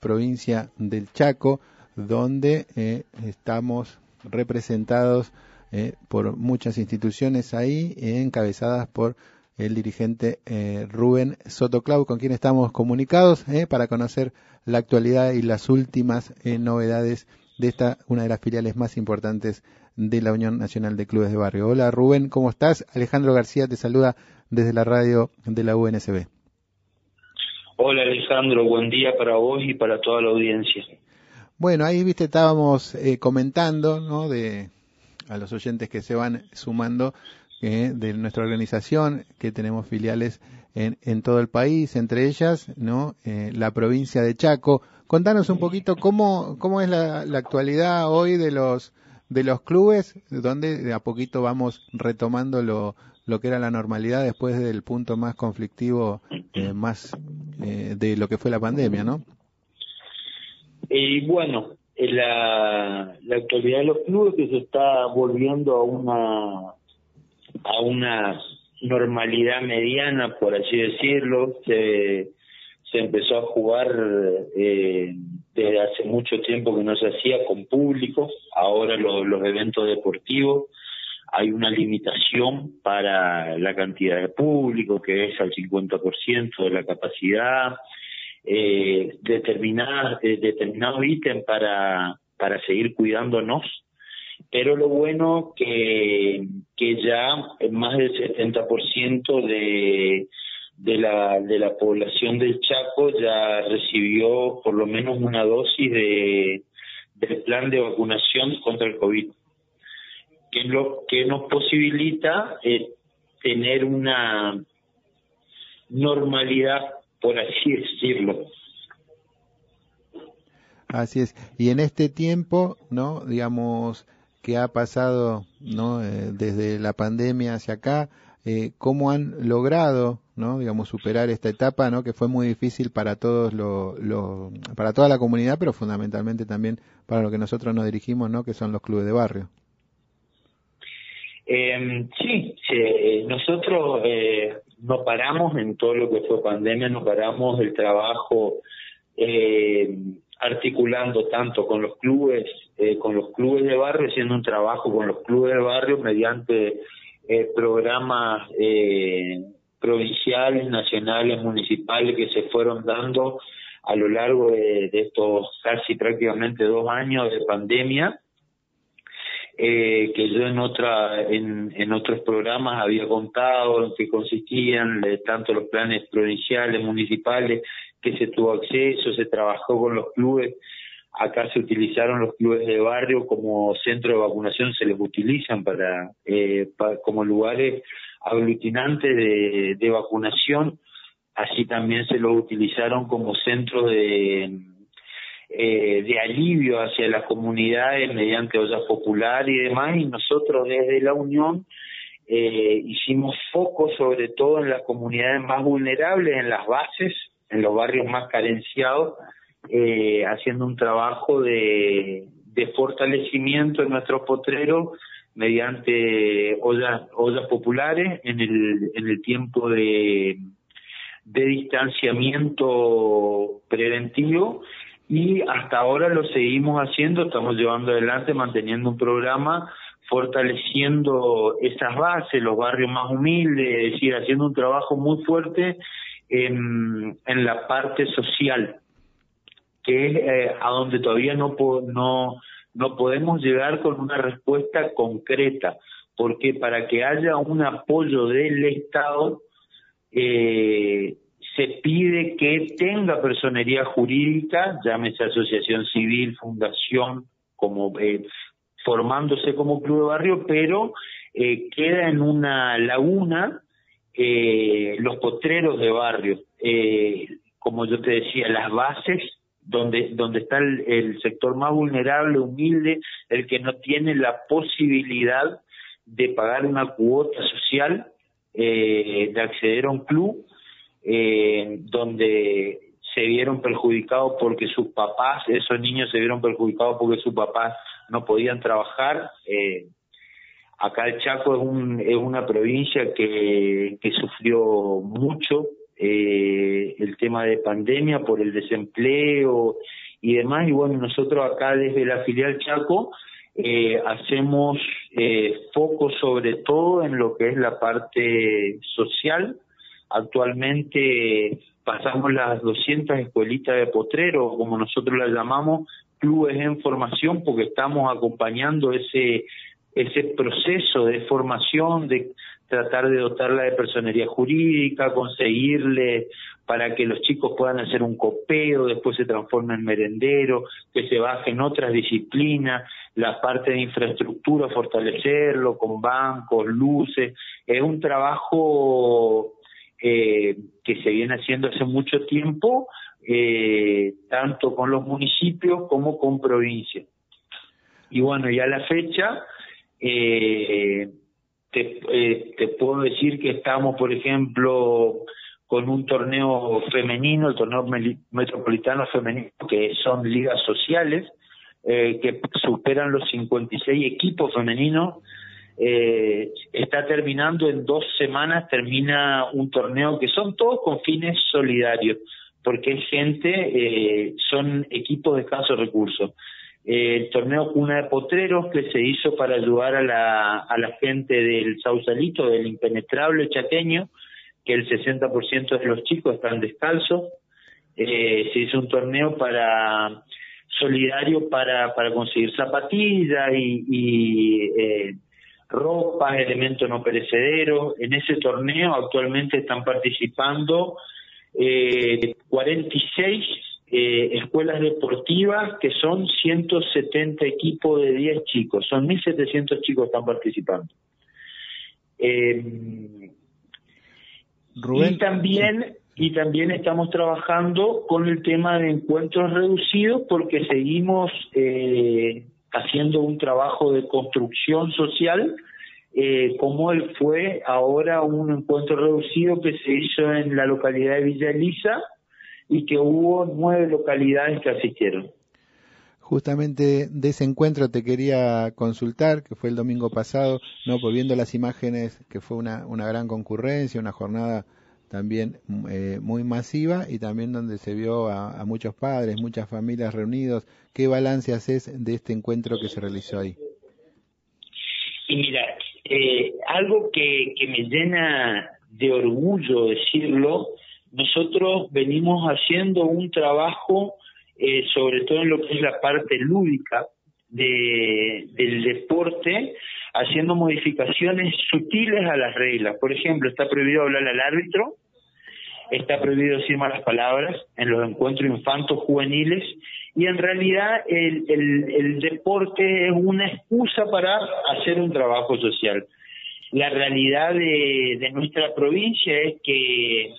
provincia del Chaco, donde eh, estamos representados eh, por muchas instituciones ahí, encabezadas por el dirigente eh, Rubén Sotoclau, con quien estamos comunicados para conocer la actualidad y las últimas novedades de esta, una de las filiales más importantes de la Unión Nacional de Clubes de Barrio. Hola Rubén, ¿cómo estás? Alejandro García te saluda desde la radio de la UNSB. Hola Alejandro, buen día para vos y para toda la audiencia. Bueno, ahí viste, estábamos eh, comentando, ¿no? De a los oyentes que se van sumando eh, de nuestra organización, que tenemos filiales en, en todo el país, entre ellas, ¿no? Eh, la provincia de Chaco. Contanos un poquito cómo, cómo es la, la actualidad hoy de los de los clubes, donde de a poquito vamos retomando lo, lo que era la normalidad después del punto más conflictivo, eh, más eh, de lo que fue la pandemia, ¿no? Y bueno, la, la actualidad de los clubes que se está volviendo a una a una normalidad mediana, por así decirlo, se, se empezó a jugar eh, desde hace mucho tiempo que no se hacía con público, ahora los eventos deportivos hay una limitación para la cantidad de público, que es al 50% de la capacidad, eh, determinada, eh, determinado ítem para, para seguir cuidándonos, pero lo bueno que, que ya más del 70% de, de, la, de la población del Chaco ya recibió por lo menos una dosis de, del plan de vacunación contra el COVID que lo que nos posibilita eh, tener una normalidad, por así decirlo. Así es. Y en este tiempo, ¿no? Digamos que ha pasado, ¿no? Eh, desde la pandemia hacia acá, eh, cómo han logrado, ¿no? Digamos superar esta etapa, ¿no? Que fue muy difícil para todos lo, para toda la comunidad, pero fundamentalmente también para lo que nosotros nos dirigimos, ¿no? Que son los clubes de barrio. Eh, sí, nosotros eh, no paramos en todo lo que fue pandemia, no paramos el trabajo eh, articulando tanto con los clubes, eh, con los clubes de barrio, haciendo un trabajo con los clubes de barrio mediante eh, programas eh, provinciales, nacionales, municipales que se fueron dando a lo largo de estos casi prácticamente dos años de pandemia eh, que yo en otra en, en otros programas había contado en qué consistían tanto los planes provinciales municipales que se tuvo acceso se trabajó con los clubes. Acá se utilizaron los clubes de barrio como centro de vacunación se les utilizan para, eh, como lugares aglutinantes de, de vacunación. Así también se los utilizaron como centro de eh, de alivio hacia las comunidades mediante ollas populares y demás, y nosotros desde la Unión eh, hicimos foco sobre todo en las comunidades más vulnerables, en las bases, en los barrios más carenciados, eh, haciendo un trabajo de, de fortalecimiento en nuestros potreros mediante ollas, ollas populares en el, en el tiempo de, de distanciamiento preventivo y hasta ahora lo seguimos haciendo, estamos llevando adelante, manteniendo un programa, fortaleciendo esas bases, los barrios más humildes, es decir, haciendo un trabajo muy fuerte en, la parte social, que es eh, a donde todavía no, no, no podemos llegar con una respuesta concreta, porque para que haya un apoyo del Estado, eh, se pide que tenga personería jurídica, llámese asociación civil, fundación, como eh, formándose como club de barrio, pero eh, queda en una laguna eh, los potreros de barrio, eh, como yo te decía, las bases donde donde está el, el, sector más vulnerable, humilde, el que no tiene la posibilidad de pagar una cuota social, eh, de acceder a un club eh, donde se vieron perjudicados porque sus papás, esos niños se vieron perjudicados porque sus papás no podían trabajar. Eh, acá el Chaco es, un, es una provincia que, que sufrió mucho eh, el tema de pandemia, por el desempleo y demás. Y bueno, nosotros acá desde la filial Chaco eh, hacemos eh, foco sobre todo en lo que es la parte social. Actualmente pasamos las 200 escuelitas de potrero, como nosotros las llamamos, clubes en formación, porque estamos acompañando ese ese proceso de formación, de tratar de dotarla de personería jurídica, conseguirle para que los chicos puedan hacer un copeo, después se transforme en merendero, que se bajen otras disciplinas, la parte de infraestructura, fortalecerlo con bancos, luces. Es un trabajo eh, que se viene haciendo hace mucho tiempo, eh, tanto con los municipios como con provincias. Y bueno, ya la fecha, eh, te, eh, te puedo decir que estamos, por ejemplo, con un torneo femenino, el torneo metropolitano femenino, que son ligas sociales, eh, que superan los 56 equipos femeninos. Eh, está terminando en dos semanas, termina un torneo que son todos con fines solidarios, porque es gente, eh, son equipos de escasos recursos el torneo Cuna de Potreros que se hizo para ayudar a la, a la gente del Sausalito, del impenetrable chaqueño, que el 60% de los chicos están descalzos. Eh, se hizo un torneo para solidario para, para conseguir zapatillas y, y eh, ropa, elementos no perecederos. En ese torneo actualmente están participando eh, 46 eh, escuelas deportivas que son 170 equipos de 10 chicos, son 1.700 chicos que están participando. Eh, y también y también estamos trabajando con el tema de encuentros reducidos porque seguimos eh, haciendo un trabajo de construcción social eh, como él fue ahora un encuentro reducido que se hizo en la localidad de Villa Elisa y que hubo nueve localidades que asistieron. Justamente de ese encuentro te quería consultar, que fue el domingo pasado, no, pues viendo las imágenes, que fue una, una gran concurrencia, una jornada también eh, muy masiva y también donde se vio a, muchos padres, muchas familias reunidos. ¿Qué balance haces de este encuentro que se realizó ahí? Y mira, eh, algo que, que me llena de orgullo decirlo nosotros venimos haciendo un trabajo, eh, sobre todo en lo que es la parte lúdica de, del deporte, haciendo modificaciones sutiles a las reglas. Por ejemplo, está prohibido hablar al árbitro, está prohibido decir malas palabras en los encuentros infantos juveniles y en realidad el, el, el deporte es una excusa para hacer un trabajo social. La realidad de, nuestra provincia es que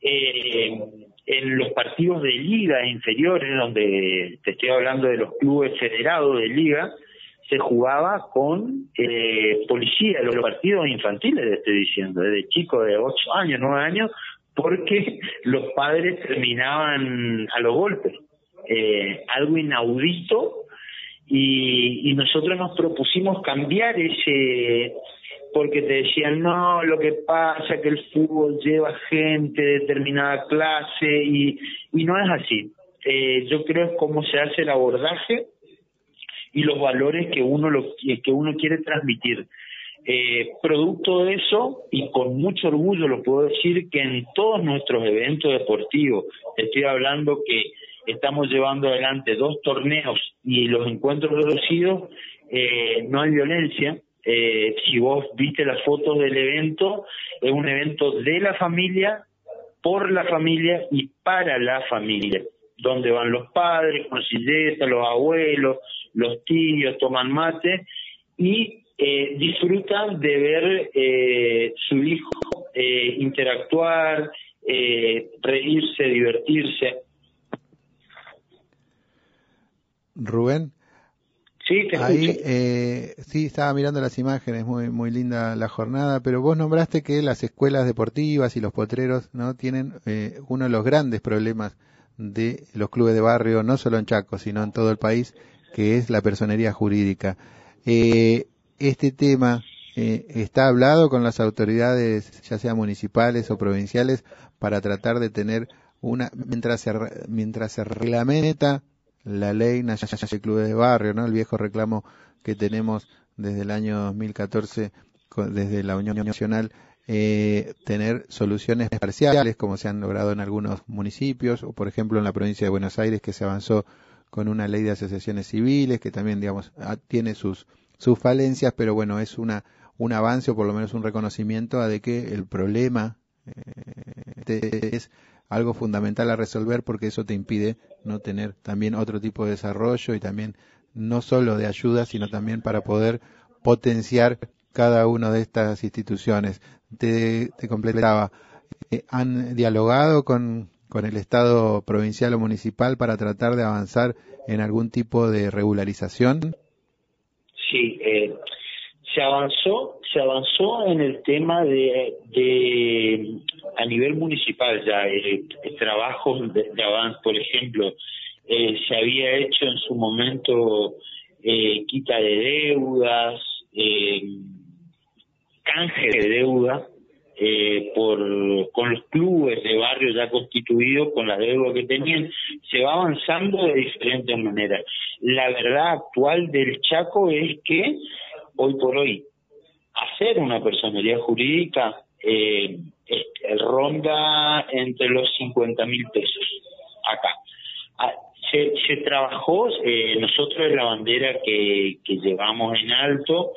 eh, en los partidos de liga inferiores, donde te estoy hablando de los clubes federados de liga, se jugaba con eh, policía, los partidos infantiles, estoy diciendo, desde chicos de 8 años, 9 años, porque los padres terminaban a los golpes. Eh, algo inaudito y, y nosotros nos propusimos cambiar ese porque te decían, no, lo que pasa que el fútbol lleva gente de determinada clase y, y no es así. Eh, yo creo es cómo se hace el abordaje y los valores que uno, lo, que uno quiere transmitir. Eh, producto de eso, y con mucho orgullo lo puedo decir, que en todos nuestros eventos deportivos, estoy hablando que estamos llevando adelante dos torneos y los encuentros reducidos, eh, no hay violencia, eh, si vos viste las fotos del evento, es un evento de la familia, por la familia y para la familia, donde van los padres con silleta, los abuelos, los tíos, toman mate y eh, disfrutan de ver eh, su hijo eh, interactuar, eh, reírse, divertirse. Rubén, Sí, te Ahí, eh, sí, estaba mirando las imágenes, muy, muy linda la jornada, pero vos nombraste que las escuelas deportivas y los potreros no tienen eh, uno de los grandes problemas de los clubes de barrio, no solo en Chaco, sino en todo el país, que es la personería jurídica. Eh, este tema eh, está hablado con las autoridades, ya sea municipales o provinciales, para tratar de tener una, mientras se, mientras se reglamenta la ley nacional de clubes de barrio, ¿no? El viejo reclamo que tenemos desde el año 2014, desde la Unión Nacional, eh, tener soluciones parciales, como se han logrado en algunos municipios, o por ejemplo en la provincia de Buenos Aires, que se avanzó con una ley de asociaciones civiles, que también, digamos, tiene sus, sus falencias, pero bueno, es una, un avance o por lo menos un reconocimiento a de que el problema eh, es algo fundamental a resolver porque eso te impide no tener también otro tipo de desarrollo y también no solo de ayuda, sino también para poder potenciar cada una de estas instituciones. Te, completaba, eh, ¿han dialogado con, con el Estado provincial o municipal para tratar de avanzar en algún tipo de regularización? Sí, eh, se avanzó, se avanzó en el tema de, de a nivel municipal ya, eh, trabajos de, avance, por ejemplo, eh, se había hecho en su momento eh, quita de deudas, eh, canje de deuda eh, por con los clubes de barrio ya constituidos con la deuda que tenían se va avanzando de diferentes maneras la verdad actual del Chaco es que hoy por hoy hacer una personalidad jurídica eh, ronda entre los 50 mil pesos acá. Ah, se, se trabajó eh, nosotros es la bandera que, que llevamos en alto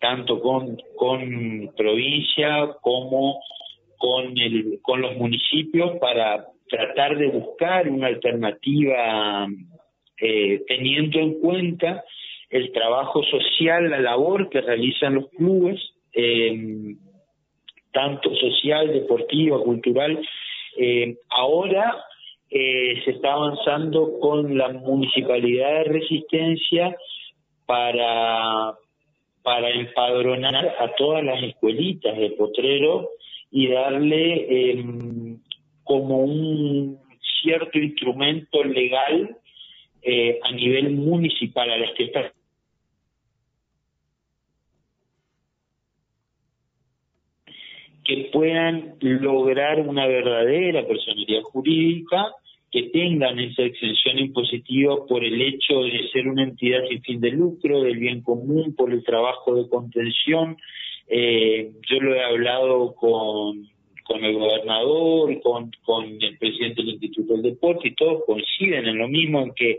tanto con, con provincia como con, el, con los municipios para tratar de buscar una alternativa eh, teniendo en cuenta el trabajo social, la labor que realizan los clubes, eh, tanto social, deportiva, cultural. Eh, ahora eh, se está avanzando con la municipalidad de Resistencia para para empadronar a todas las escuelitas de potrero y darle em, como un cierto instrumento legal eh, a nivel municipal a las que están que puedan lograr una verdadera personalidad jurídica que tengan esa exención impositiva por el hecho de ser una entidad sin fin de lucro, del bien común, por el trabajo de contención. Eh, yo lo he hablado con, con el gobernador, con, con el presidente del Instituto del Deporte y todos coinciden en lo mismo, en que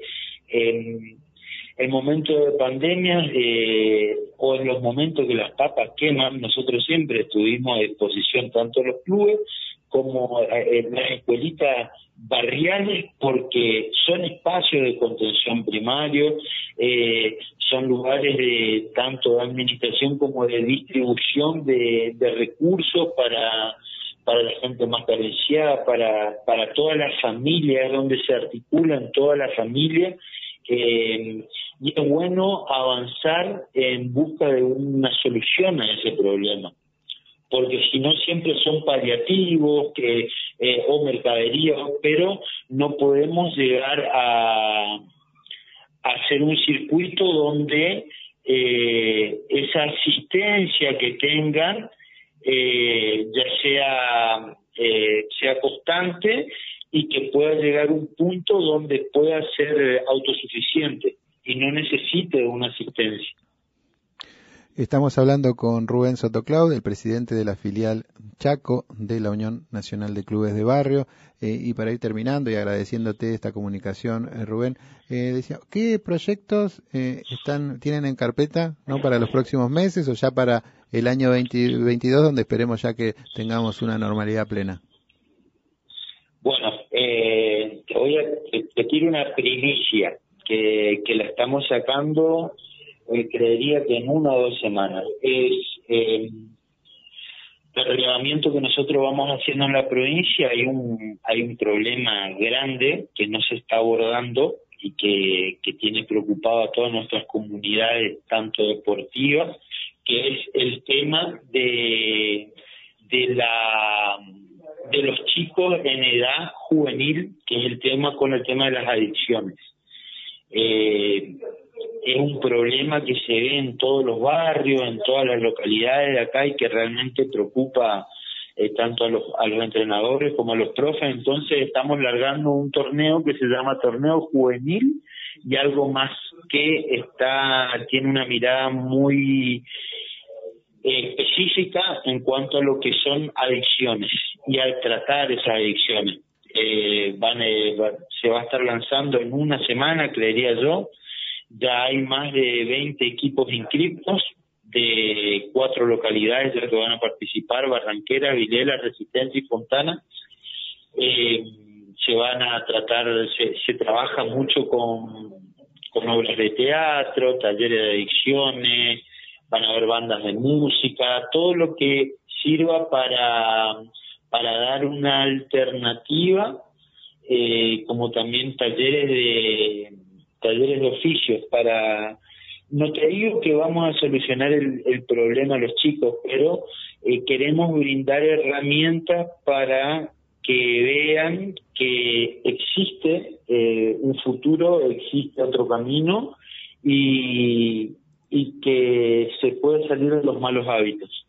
en el momento de pandemia eh, o en los momentos que las papas queman, nosotros siempre estuvimos a disposición tanto los clubes como eh, las escuelitas barriales porque son espacios de contención primario, eh, son lugares de tanto de administración como de distribución de, recursos para para la gente más carenciada, para, para todas las familias, donde se articulan todas las familias, eh, y es bueno avanzar en busca de una solución a ese problema. Porque si no siempre son paliativos que, eh, o mercaderías, pero no podemos llegar a, hacer un circuito donde eh, esa asistencia que tengan eh, ya sea, sea constante y que pueda llegar a un punto donde pueda ser autosuficiente y no necesite una asistencia. Estamos hablando con Rubén Sotoclaud, el presidente de la filial Chaco de la Unión Nacional de Clubes de Barrio. Eh, y para ir terminando y agradeciéndote esta comunicación, eh, Rubén, eh, decía, ¿qué proyectos están tienen en carpeta no para los próximos meses o ya para el año 2022, donde esperemos ya que tengamos una normalidad plena? Bueno, te voy a te, una primicia que, la estamos sacando eh, creería que en una o dos semanas. Es eh, el relevamiento que nosotros vamos haciendo en la provincia, hay un, hay un problema grande que no se está abordando y que, que tiene preocupado a todas nuestras comunidades, tanto deportivas, que es el tema de, de la de los chicos en edad juvenil, que es el tema con el tema de las adicciones. Eh, es un problema que se ve en todos los barrios, en todas las localidades de acá y que realmente preocupa eh, tanto a los, a los entrenadores como a los profes. Entonces estamos largando un torneo que se llama Torneo Juvenil y algo más que está tiene una mirada muy eh, específica en cuanto a lo que son adicciones y al tratar esas adicciones. Eh, van, se va a estar lanzando en una semana, creería yo, ya hay más de 20 equipos inscriptos de cuatro localidades de las que van a participar, Barranquera, Vilela, Resistencia y Fontana. Eh, se van a tratar, se, trabaja mucho con, con obras de teatro, talleres de adicciones, van a haber bandas de música, todo lo que sirva para, para dar una alternativa, eh, como también talleres de talleres de oficios para no te digo que vamos a solucionar el, problema a los chicos, pero eh, queremos brindar herramientas para que vean que existe eh, un futuro, existe otro camino y, y que se puede salir de los malos hábitos.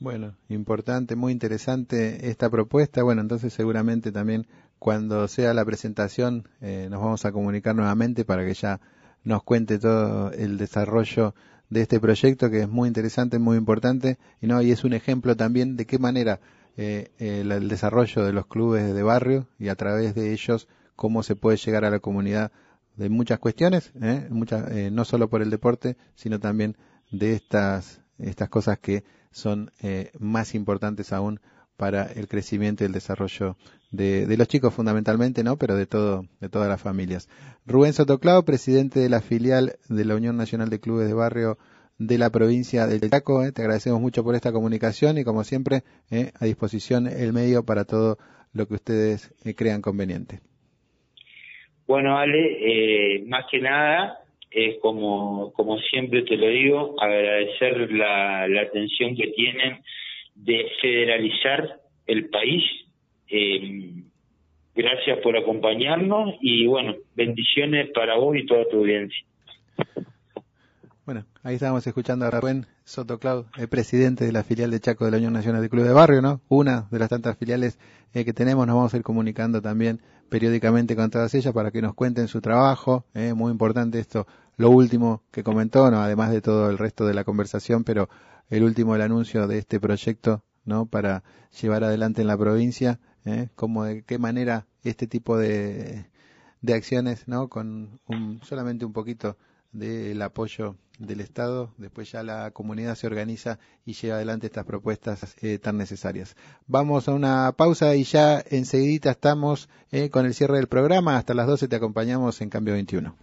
Bueno, importante, muy interesante esta propuesta. Bueno, entonces seguramente también cuando sea la presentación eh, nos vamos a comunicar nuevamente para que ya nos cuente todo el desarrollo de este proyecto que es muy interesante, muy importante y no y es un ejemplo también de qué manera eh, el, desarrollo de los clubes de barrio y a través de ellos cómo se puede llegar a la comunidad de muchas cuestiones, eh, muchas, eh, no solo por el deporte, sino también de estas estas cosas que son eh, más importantes aún para el crecimiento y el desarrollo de, de, los chicos fundamentalmente, ¿no? Pero de todo, de todas las familias. Rubén Sotoclao, presidente de la filial de la Unión Nacional de Clubes de Barrio de la provincia del Chaco, ¿eh? te agradecemos mucho por esta comunicación y como siempre, ¿eh? a disposición el medio para todo lo que ustedes eh, crean conveniente. Bueno, Ale, más que nada, es como, como siempre te lo digo, agradecer la, la atención que tienen de federalizar el país. Eh, gracias por acompañarnos y bueno, bendiciones para vos y toda tu audiencia. Bueno, ahí estábamos escuchando a Rubén Soto Cloud, el presidente de la filial de Chaco de la Unión Nacional de Club de Barrio, ¿no? Una de las tantas filiales eh, que tenemos, nos vamos a ir comunicando también periódicamente con todas ellas para que nos cuenten su trabajo, eh, muy importante esto, lo último que comentó, ¿no? Además de todo el resto de la conversación, pero el último el anuncio de este proyecto, ¿no? Para llevar adelante en la provincia, ¿eh? Como de qué manera este tipo de, de acciones, ¿no? Con un, solamente un poquito del apoyo del Estado, después ya la comunidad se organiza y lleva adelante estas propuestas eh, tan necesarias. Vamos a una pausa y ya enseguida estamos eh, con el cierre del programa. Hasta las 12 te acompañamos en Cambio 21.